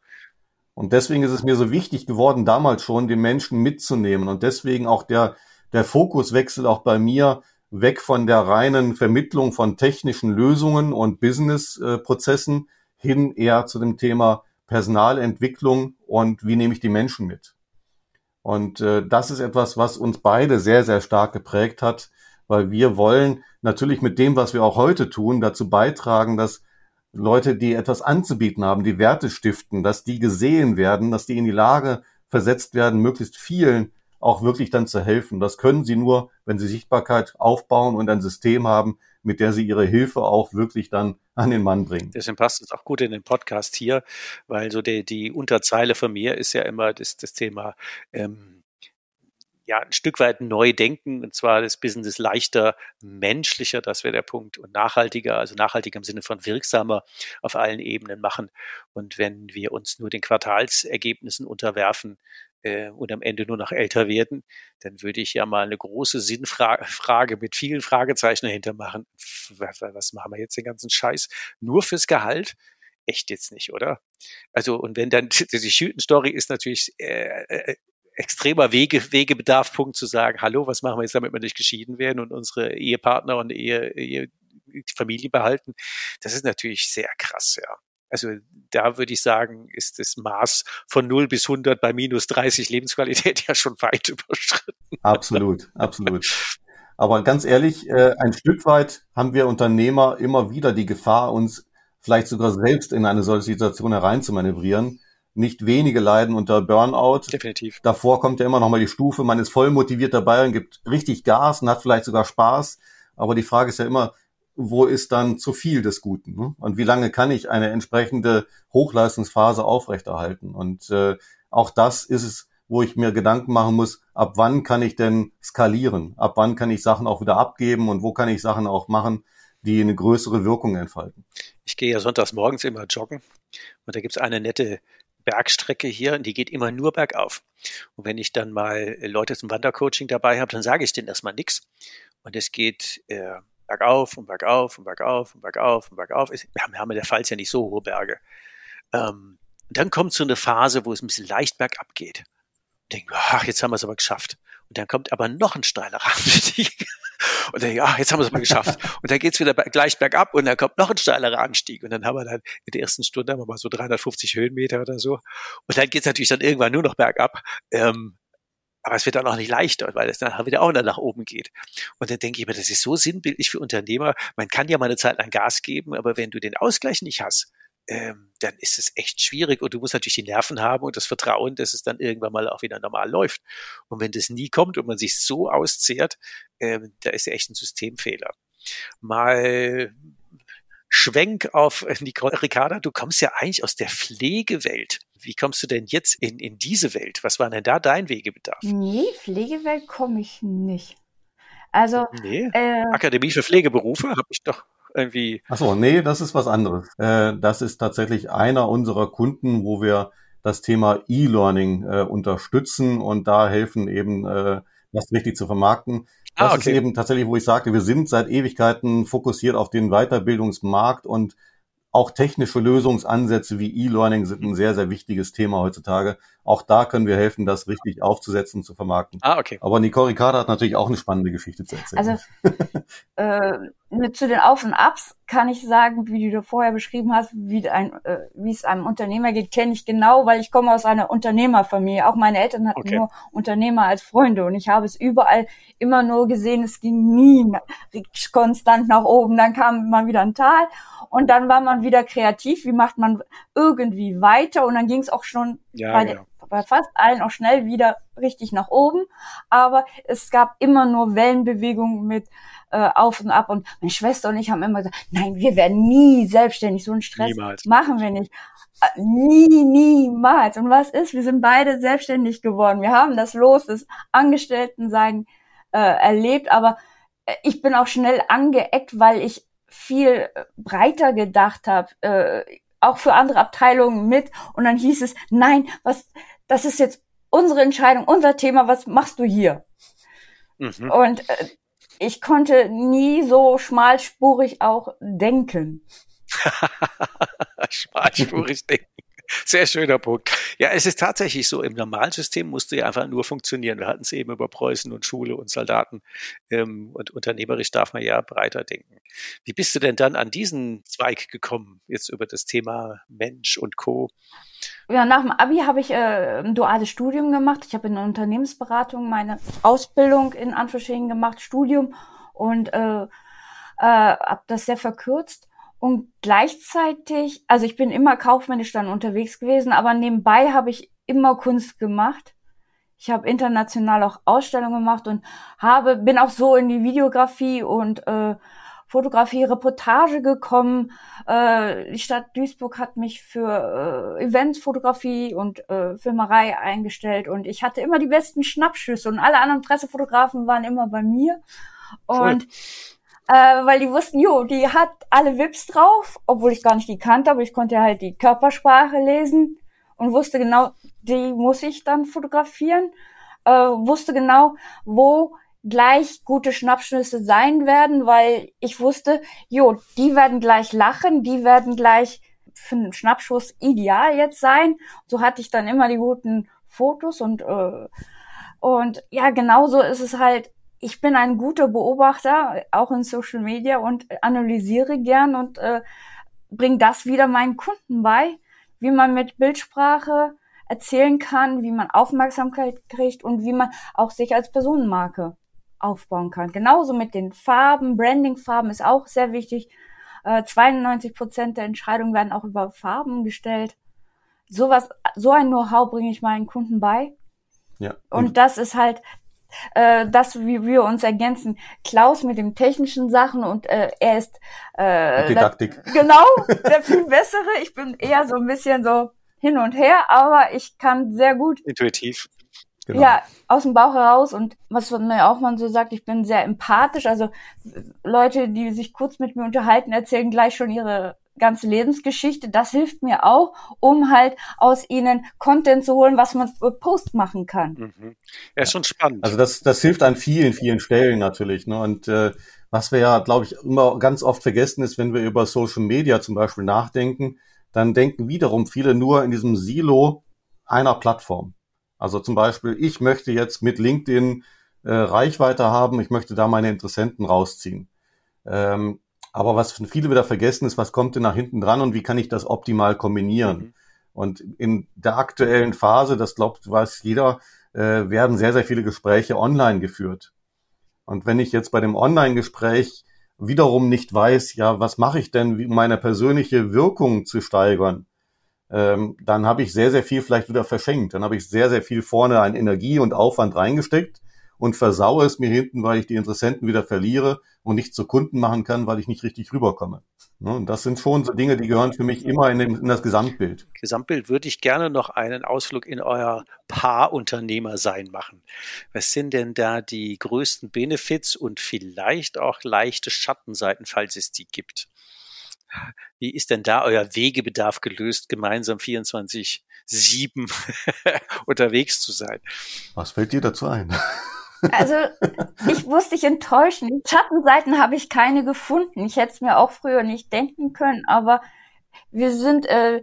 Und deswegen ist es mir so wichtig geworden, damals schon den Menschen mitzunehmen. Und deswegen auch der, der Fokuswechsel auch bei mir weg von der reinen Vermittlung von technischen Lösungen und Businessprozessen hin eher zu dem Thema Personalentwicklung und wie nehme ich die Menschen mit. Und äh, das ist etwas, was uns beide sehr, sehr stark geprägt hat, weil wir wollen natürlich mit dem, was wir auch heute tun, dazu beitragen, dass Leute, die etwas anzubieten haben, die Werte stiften, dass die gesehen werden, dass die in die Lage versetzt werden, möglichst vielen auch wirklich dann zu helfen. Das können sie nur, wenn sie Sichtbarkeit aufbauen und ein System haben, mit der sie ihre Hilfe auch wirklich dann an den Mann bringen. Deswegen passt es auch gut in den Podcast hier, weil so die, die Unterzeile von mir ist ja immer das, das Thema ähm, ja, ein Stück weit neu denken, und zwar das Business leichter, menschlicher, das wäre der Punkt, und nachhaltiger, also nachhaltiger im Sinne von wirksamer auf allen Ebenen machen. Und wenn wir uns nur den Quartalsergebnissen unterwerfen, äh, und am Ende nur noch älter werden, dann würde ich ja mal eine große Sinnfrage mit vielen Fragezeichen dahinter machen. Was machen wir jetzt den ganzen Scheiß? Nur fürs Gehalt? Echt jetzt nicht, oder? Also, und wenn dann, die Schüten-Story ist natürlich äh, äh extremer Wege, Wegebedarfpunkt zu sagen, hallo, was machen wir jetzt, damit wir nicht geschieden werden und unsere Ehepartner und Ehe, Ehe Familie behalten. Das ist natürlich sehr krass, ja. Also da würde ich sagen, ist das Maß von 0 bis 100 bei minus 30 Lebensqualität ja schon weit überschritten. Absolut, absolut. Aber ganz ehrlich, äh, ein Stück weit haben wir Unternehmer immer wieder die Gefahr, uns vielleicht sogar selbst in eine solche Situation hereinzumanövrieren nicht wenige leiden unter Burnout. Definitiv. Davor kommt ja immer noch mal die Stufe, man ist voll motiviert dabei und gibt richtig Gas und hat vielleicht sogar Spaß. Aber die Frage ist ja immer, wo ist dann zu viel des Guten? Ne? Und wie lange kann ich eine entsprechende Hochleistungsphase aufrechterhalten? Und äh, auch das ist es, wo ich mir Gedanken machen muss, ab wann kann ich denn skalieren? Ab wann kann ich Sachen auch wieder abgeben und wo kann ich Sachen auch machen, die eine größere Wirkung entfalten? Ich gehe ja sonntags morgens immer joggen und da gibt's eine nette Bergstrecke hier die geht immer nur bergauf. Und wenn ich dann mal Leute zum Wandercoaching dabei habe, dann sage ich denen erstmal nichts. Und es geht äh, bergauf und bergauf und bergauf und bergauf und bergauf. Wir haben, wir haben in der Pfalz ja nicht so hohe Berge. Ähm, dann kommt so eine Phase, wo es ein bisschen leicht bergab geht. Und denke, ach, jetzt haben wir es aber geschafft. Und dann kommt aber noch ein steiler Anstieg. Und dann, denke ach, jetzt haben wir es mal geschafft. Und dann geht's wieder gleich bergab und dann kommt noch ein steilerer Anstieg. Und dann haben wir dann in der ersten Stunde haben wir mal so 350 Höhenmeter oder so. Und dann geht's natürlich dann irgendwann nur noch bergab. Ähm, aber es wird dann auch nicht leichter, weil es dann wieder auch nach oben geht. Und dann denke ich mir, das ist so sinnbildlich für Unternehmer. Man kann ja mal eine Zeit lang Gas geben, aber wenn du den Ausgleich nicht hast, ähm, dann ist es echt schwierig und du musst natürlich die Nerven haben und das Vertrauen, dass es dann irgendwann mal auch wieder normal läuft. Und wenn das nie kommt und man sich so auszehrt, ähm, da ist ja echt ein Systemfehler. Mal Schwenk auf Nicole Ricarda, du kommst ja eigentlich aus der Pflegewelt. Wie kommst du denn jetzt in, in diese Welt? Was war denn da dein Wegebedarf? Nee, Pflegewelt komme ich nicht. Also nee. Äh, Akademie für Pflegeberufe habe ich doch irgendwie. Ach so, nee, das ist was anderes. Äh, das ist tatsächlich einer unserer Kunden, wo wir das Thema E-Learning äh, unterstützen und da helfen eben, äh, das richtig zu vermarkten. Ah, das ah, okay. ist eben tatsächlich, wo ich sagte, wir sind seit Ewigkeiten fokussiert auf den Weiterbildungsmarkt und auch technische Lösungsansätze wie E-Learning sind ein sehr, sehr wichtiges Thema heutzutage. Auch da können wir helfen, das richtig aufzusetzen und zu vermarkten. Ah, okay. Aber Nicole Ricarda hat natürlich auch eine spannende Geschichte zu erzählen. Also äh, mit zu den Auf und Abs kann ich sagen, wie du vorher beschrieben hast, wie, ein, äh, wie es einem Unternehmer geht, kenne ich genau, weil ich komme aus einer Unternehmerfamilie. Auch meine Eltern hatten okay. nur Unternehmer als Freunde und ich habe es überall immer nur gesehen, es ging nie konstant nach oben. Dann kam mal wieder ein Tal und dann war man wieder kreativ. Wie macht man irgendwie weiter? Und dann ging es auch schon ja, bei, ja bei fast allen auch schnell wieder richtig nach oben. Aber es gab immer nur Wellenbewegungen mit äh, auf und ab. Und meine Schwester und ich haben immer gesagt, nein, wir werden nie selbstständig. So einen Stress niemals. machen wir nicht. Äh, nie, niemals. Und was ist? Wir sind beide selbstständig geworden. Wir haben das Los des Angestelltensein äh, erlebt. Aber äh, ich bin auch schnell angeeckt, weil ich viel äh, breiter gedacht habe. Auch für andere Abteilungen mit. Und dann hieß es, nein, was, das ist jetzt unsere Entscheidung, unser Thema, was machst du hier? Mhm. Und äh, ich konnte nie so schmalspurig auch denken. schmalspurig denken. Sehr schöner Punkt. Ja, es ist tatsächlich so, im normalen System musste ja einfach nur funktionieren. Wir hatten es eben über Preußen und Schule und Soldaten. Ähm, und unternehmerisch darf man ja breiter denken. Wie bist du denn dann an diesen Zweig gekommen, jetzt über das Thema Mensch und Co.? Ja, nach dem Abi habe ich äh, ein duales Studium gemacht. Ich habe in Unternehmensberatung meine Ausbildung in Anführungsstrichen gemacht, Studium und äh, äh, habe das sehr verkürzt. Und gleichzeitig, also ich bin immer kaufmännisch dann unterwegs gewesen, aber nebenbei habe ich immer Kunst gemacht. Ich habe international auch Ausstellungen gemacht und habe bin auch so in die Videografie und äh, Fotografie, Reportage gekommen. Äh, die Stadt Duisburg hat mich für äh, Eventsfotografie und äh, Filmerei eingestellt und ich hatte immer die besten Schnappschüsse und alle anderen Pressefotografen waren immer bei mir. Und cool. Äh, weil die wussten, jo, die hat alle Vips drauf, obwohl ich gar nicht die kannte, aber ich konnte halt die Körpersprache lesen und wusste genau, die muss ich dann fotografieren. Äh, wusste genau, wo gleich gute Schnappschüsse sein werden, weil ich wusste, jo, die werden gleich lachen, die werden gleich für einen Schnappschuss ideal jetzt sein. So hatte ich dann immer die guten Fotos und äh, und ja, genauso ist es halt. Ich bin ein guter Beobachter, auch in Social Media und analysiere gern und äh, bringe das wieder meinen Kunden bei, wie man mit Bildsprache erzählen kann, wie man Aufmerksamkeit kriegt und wie man auch sich als Personenmarke aufbauen kann. Genauso mit den Farben. Branding-Farben ist auch sehr wichtig. Äh, 92 Prozent der Entscheidungen werden auch über Farben gestellt. Sowas, so ein Know-how bringe ich meinen Kunden bei. Ja. Und, und das ist halt äh, das, wie wir uns ergänzen. Klaus mit den technischen Sachen und äh, er ist äh, Didaktik. Der, genau, der viel bessere. Ich bin eher so ein bisschen so hin und her, aber ich kann sehr gut intuitiv Genau. Ja, aus dem Bauch heraus und was mir auch man so sagt, ich bin sehr empathisch. Also Leute, die sich kurz mit mir unterhalten, erzählen gleich schon ihre ganze Lebensgeschichte, das hilft mir auch, um halt aus ihnen Content zu holen, was man für Post machen kann. Mhm. Ja, ist schon spannend. Also das, das hilft an vielen, vielen Stellen natürlich. Ne? Und äh, was wir ja, glaube ich, immer ganz oft vergessen ist, wenn wir über Social Media zum Beispiel nachdenken, dann denken wiederum viele nur in diesem Silo einer Plattform. Also zum Beispiel, ich möchte jetzt mit LinkedIn äh, Reichweite haben, ich möchte da meine Interessenten rausziehen. Ähm, aber was viele wieder vergessen ist, was kommt denn nach hinten dran und wie kann ich das optimal kombinieren? Mhm. Und in der aktuellen Phase, das glaubt, weiß jeder, äh, werden sehr, sehr viele Gespräche online geführt. Und wenn ich jetzt bei dem Online-Gespräch wiederum nicht weiß, ja, was mache ich denn, um meine persönliche Wirkung zu steigern, ähm, dann habe ich sehr, sehr viel vielleicht wieder verschenkt. Dann habe ich sehr, sehr viel vorne an Energie und Aufwand reingesteckt und versaue es mir hinten, weil ich die Interessenten wieder verliere und nicht zu Kunden machen kann, weil ich nicht richtig rüberkomme. Ne, und das sind schon so Dinge, die gehören für mich immer in, dem, in das Gesamtbild. Gesamtbild würde ich gerne noch einen Ausflug in euer Paarunternehmer sein machen. Was sind denn da die größten Benefits und vielleicht auch leichte Schattenseiten, falls es die gibt? Wie ist denn da euer Wegebedarf gelöst, gemeinsam 24-7 unterwegs zu sein? Was fällt dir dazu ein? Also ich muss dich enttäuschen. Schattenseiten habe ich keine gefunden. Ich hätte es mir auch früher nicht denken können, aber wir sind äh,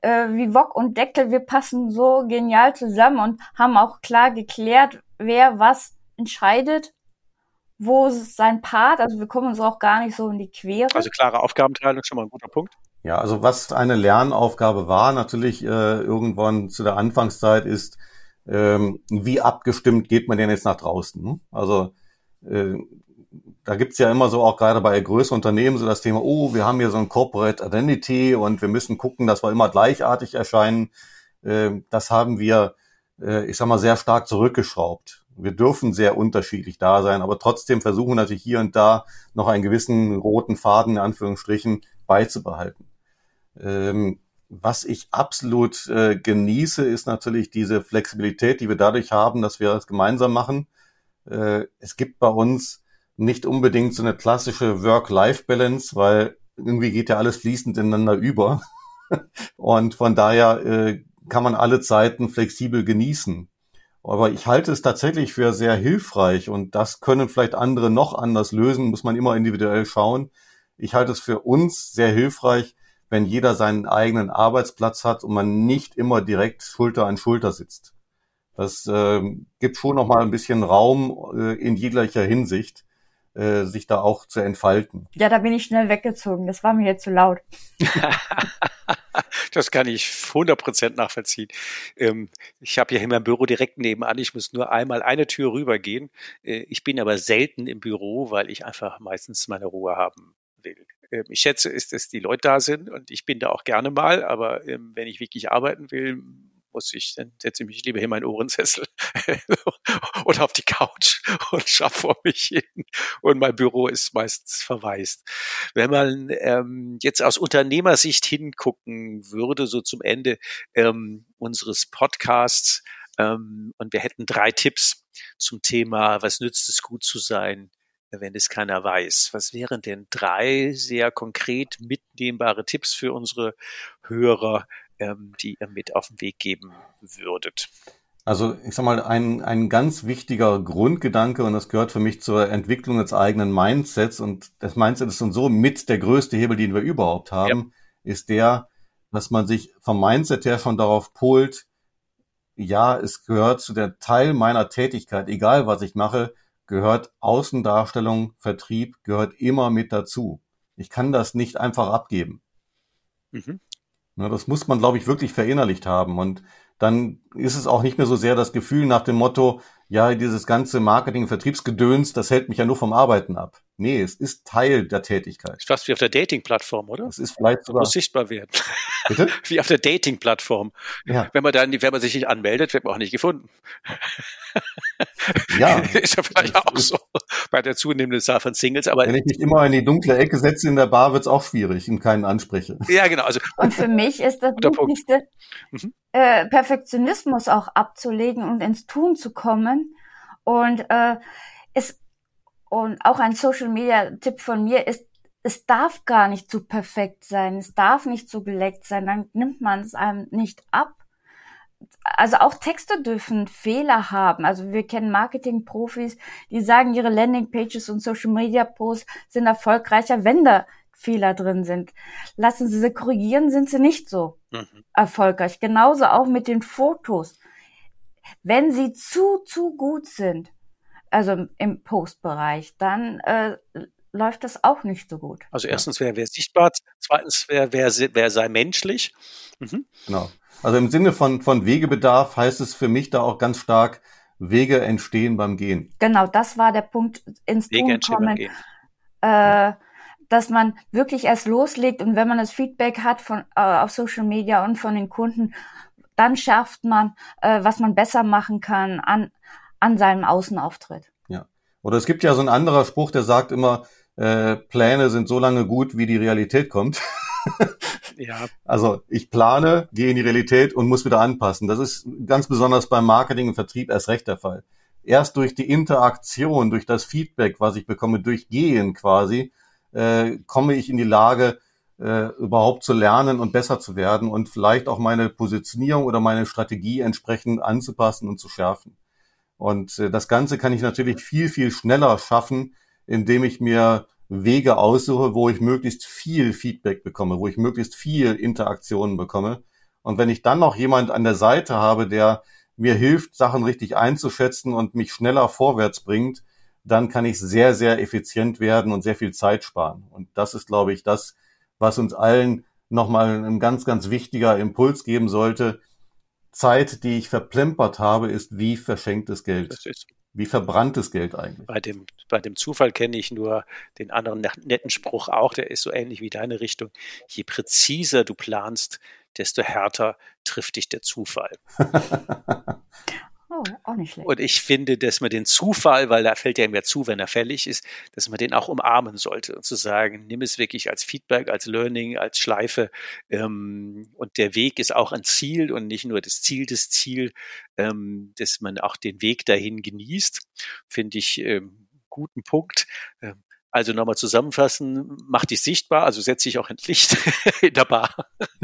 äh, wie Wok und Deckel, wir passen so genial zusammen und haben auch klar geklärt, wer was entscheidet, wo ist sein Part. Also wir kommen uns auch gar nicht so in die Quere. Also klare Aufgabenteilung, schon mal ein guter Punkt. Ja, also was eine Lernaufgabe war, natürlich äh, irgendwann zu der Anfangszeit ist, ähm, wie abgestimmt geht man denn jetzt nach draußen? Ne? Also äh, da gibt's ja immer so auch gerade bei größeren Unternehmen so das Thema, oh, wir haben hier so ein Corporate Identity und wir müssen gucken, dass wir immer gleichartig erscheinen. Äh, das haben wir, äh, ich sag mal, sehr stark zurückgeschraubt. Wir dürfen sehr unterschiedlich da sein, aber trotzdem versuchen natürlich hier und da noch einen gewissen roten Faden in Anführungsstrichen beizubehalten. Ähm, was ich absolut äh, genieße, ist natürlich diese Flexibilität, die wir dadurch haben, dass wir das gemeinsam machen. Äh, es gibt bei uns nicht unbedingt so eine klassische Work-Life-Balance, weil irgendwie geht ja alles fließend ineinander über. Und von daher äh, kann man alle Zeiten flexibel genießen. Aber ich halte es tatsächlich für sehr hilfreich und das können vielleicht andere noch anders lösen, muss man immer individuell schauen. Ich halte es für uns sehr hilfreich, wenn jeder seinen eigenen Arbeitsplatz hat und man nicht immer direkt Schulter an Schulter sitzt. Das äh, gibt schon noch mal ein bisschen Raum äh, in jeglicher Hinsicht, äh, sich da auch zu entfalten. Ja, da bin ich schnell weggezogen. Das war mir jetzt zu laut. das kann ich 100% nachvollziehen. Ähm, ich habe ja hier mein Büro direkt nebenan. Ich muss nur einmal eine Tür rübergehen. Äh, ich bin aber selten im Büro, weil ich einfach meistens meine Ruhe haben will. Ähm, ich schätze, ist, dass die Leute da sind und ich bin da auch gerne mal, aber ähm, wenn ich wirklich arbeiten will, muss ich, dann setze ich mich lieber in meinen Ohrensessel oder auf die Couch und schaffe vor mich hin. Und mein Büro ist meistens verwaist. Wenn man ähm, jetzt aus Unternehmersicht hingucken würde, so zum Ende ähm, unseres Podcasts, ähm, und wir hätten drei Tipps zum Thema, was nützt es, gut zu sein, wenn es keiner weiß. Was wären denn drei sehr konkret mitnehmbare Tipps für unsere Hörer, ähm, die ihr mit auf den Weg geben würdet? Also ich sag mal, ein, ein ganz wichtiger Grundgedanke, und das gehört für mich zur Entwicklung des eigenen Mindsets, und das Mindset ist und so mit der größte Hebel, den wir überhaupt haben, ja. ist der, dass man sich vom Mindset her schon darauf polt, ja, es gehört zu der Teil meiner Tätigkeit, egal was ich mache, gehört Außendarstellung, Vertrieb, gehört immer mit dazu. Ich kann das nicht einfach abgeben. Mhm. Na, das muss man, glaube ich, wirklich verinnerlicht haben. Und dann ist es auch nicht mehr so sehr das Gefühl nach dem Motto, ja, dieses ganze Marketing- Vertriebsgedöns, das hält mich ja nur vom Arbeiten ab. Nee, es ist Teil der Tätigkeit. Fast wie auf der Dating-Plattform, oder? Es ist vielleicht sogar. Muss sichtbar werden. Bitte? wie auf der Dating-Plattform. Ja. Wenn man dann, wenn man sich nicht anmeldet, wird man auch nicht gefunden. ja. ist ja vielleicht auch so bei der zunehmenden Zahl von Singles, aber. Wenn ich mich immer in die dunkle Ecke setze in der Bar, wird's auch schwierig und keinen anspreche. Ja, genau. Also, und für mich ist das Wichtigste, mhm. äh, Perfektionismus auch abzulegen und ins Tun zu kommen. Und äh, es und auch ein Social Media Tipp von mir ist, es darf gar nicht zu perfekt sein, es darf nicht zu geleckt sein, dann nimmt man es einem nicht ab. Also auch Texte dürfen Fehler haben. Also wir kennen Marketingprofis, die sagen, ihre Landingpages und Social Media Posts sind erfolgreicher, wenn da Fehler drin sind. Lassen Sie sie korrigieren, sind sie nicht so mhm. erfolgreich. Genauso auch mit den Fotos. Wenn sie zu, zu gut sind, also im Postbereich, dann äh, läuft das auch nicht so gut. Also erstens wäre wer sichtbar, zweitens wäre wer, wer sei menschlich. Mhm. Genau. Also im Sinne von, von Wegebedarf heißt es für mich da auch ganz stark, Wege entstehen beim Gehen. Genau, das war der Punkt ins Wege Tun kommen. Äh, ja. Dass man wirklich erst loslegt und wenn man das Feedback hat von äh, auf Social Media und von den Kunden, dann schärft man, äh, was man besser machen kann an, an seinem Außenauftritt. Ja. Oder es gibt ja so ein anderer Spruch, der sagt immer, äh, Pläne sind so lange gut, wie die Realität kommt. ja. Also ich plane, gehe in die Realität und muss wieder anpassen. Das ist ganz besonders beim Marketing und Vertrieb erst recht der Fall. Erst durch die Interaktion, durch das Feedback, was ich bekomme, durch Gehen quasi, äh, komme ich in die Lage, äh, überhaupt zu lernen und besser zu werden und vielleicht auch meine Positionierung oder meine Strategie entsprechend anzupassen und zu schärfen. Und äh, das Ganze kann ich natürlich viel, viel schneller schaffen, indem ich mir Wege aussuche, wo ich möglichst viel Feedback bekomme, wo ich möglichst viel Interaktionen bekomme. Und wenn ich dann noch jemand an der Seite habe, der mir hilft, Sachen richtig einzuschätzen und mich schneller vorwärts bringt, dann kann ich sehr, sehr effizient werden und sehr viel Zeit sparen. Und das ist, glaube ich, das, was uns allen nochmal ein ganz, ganz wichtiger Impuls geben sollte. Zeit, die ich verplempert habe, ist wie verschenktes Geld. Wie verbranntes Geld eigentlich. Bei dem, bei dem Zufall kenne ich nur den anderen netten Spruch auch, der ist so ähnlich wie deine Richtung. Je präziser du planst, desto härter trifft dich der Zufall. Oh, auch nicht schlecht. Und ich finde, dass man den Zufall, weil da fällt ja immer zu, wenn er fällig ist, dass man den auch umarmen sollte und zu sagen, nimm es wirklich als Feedback, als Learning, als Schleife. Ähm, und der Weg ist auch ein Ziel und nicht nur das Ziel des Ziel, ähm, dass man auch den Weg dahin genießt, finde ich ähm, guten Punkt. Ähm, also nochmal zusammenfassen, mach dich sichtbar, also setz dich auch ins Licht in der Bar.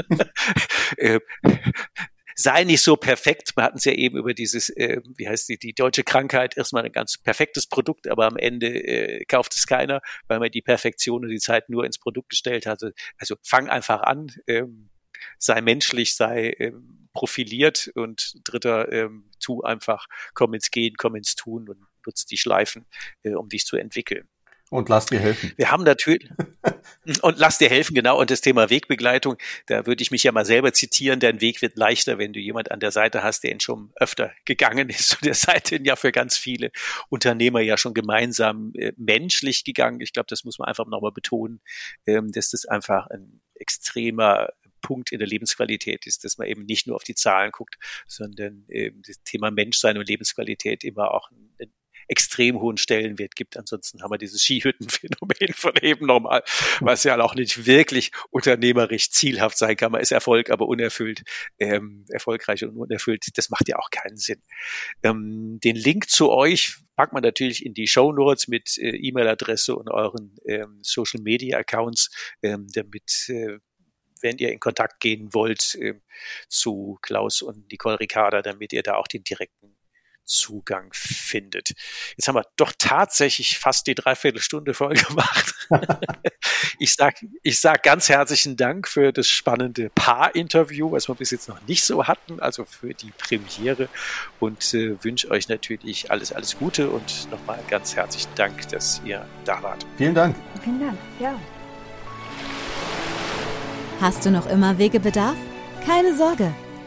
Sei nicht so perfekt. Wir hatten es ja eben über dieses, äh, wie heißt die, die deutsche Krankheit, erstmal ein ganz perfektes Produkt, aber am Ende äh, kauft es keiner, weil man die Perfektion und die Zeit nur ins Produkt gestellt hatte. Also fang einfach an, ähm, sei menschlich, sei ähm, profiliert und dritter, ähm, tu einfach, komm ins Gehen, komm ins Tun und nutz die Schleifen, äh, um dich zu entwickeln. Und lass dir helfen. Wir haben natürlich, und lass dir helfen, genau. Und das Thema Wegbegleitung, da würde ich mich ja mal selber zitieren. Dein Weg wird leichter, wenn du jemand an der Seite hast, der ihn schon öfter gegangen ist. Und der Seite ja für ganz viele Unternehmer ja schon gemeinsam äh, menschlich gegangen. Ich glaube, das muss man einfach nochmal betonen, ähm, dass das einfach ein extremer Punkt in der Lebensqualität ist, dass man eben nicht nur auf die Zahlen guckt, sondern ähm, das Thema Menschsein und Lebensqualität immer auch ein, extrem hohen Stellenwert gibt. Ansonsten haben wir dieses Skihüttenphänomen von eben nochmal, was ja auch nicht wirklich unternehmerisch zielhaft sein kann. Man ist Erfolg, aber unerfüllt, ähm, erfolgreich und unerfüllt. Das macht ja auch keinen Sinn. Ähm, den Link zu euch packt man natürlich in die Show Notes mit äh, E-Mail-Adresse und euren ähm, Social Media Accounts, ähm, damit äh, wenn ihr in Kontakt gehen wollt äh, zu Klaus und Nicole Ricarda, damit ihr da auch den direkten Zugang findet. Jetzt haben wir doch tatsächlich fast die Dreiviertelstunde voll gemacht. ich sag, ich sag ganz herzlichen Dank für das spannende Paar-Interview, was wir bis jetzt noch nicht so hatten, also für die Premiere und äh, wünsche euch natürlich alles, alles Gute und nochmal ganz herzlichen Dank, dass ihr da wart. Vielen Dank. Vielen Dank, ja. Hast du noch immer Wegebedarf? Keine Sorge.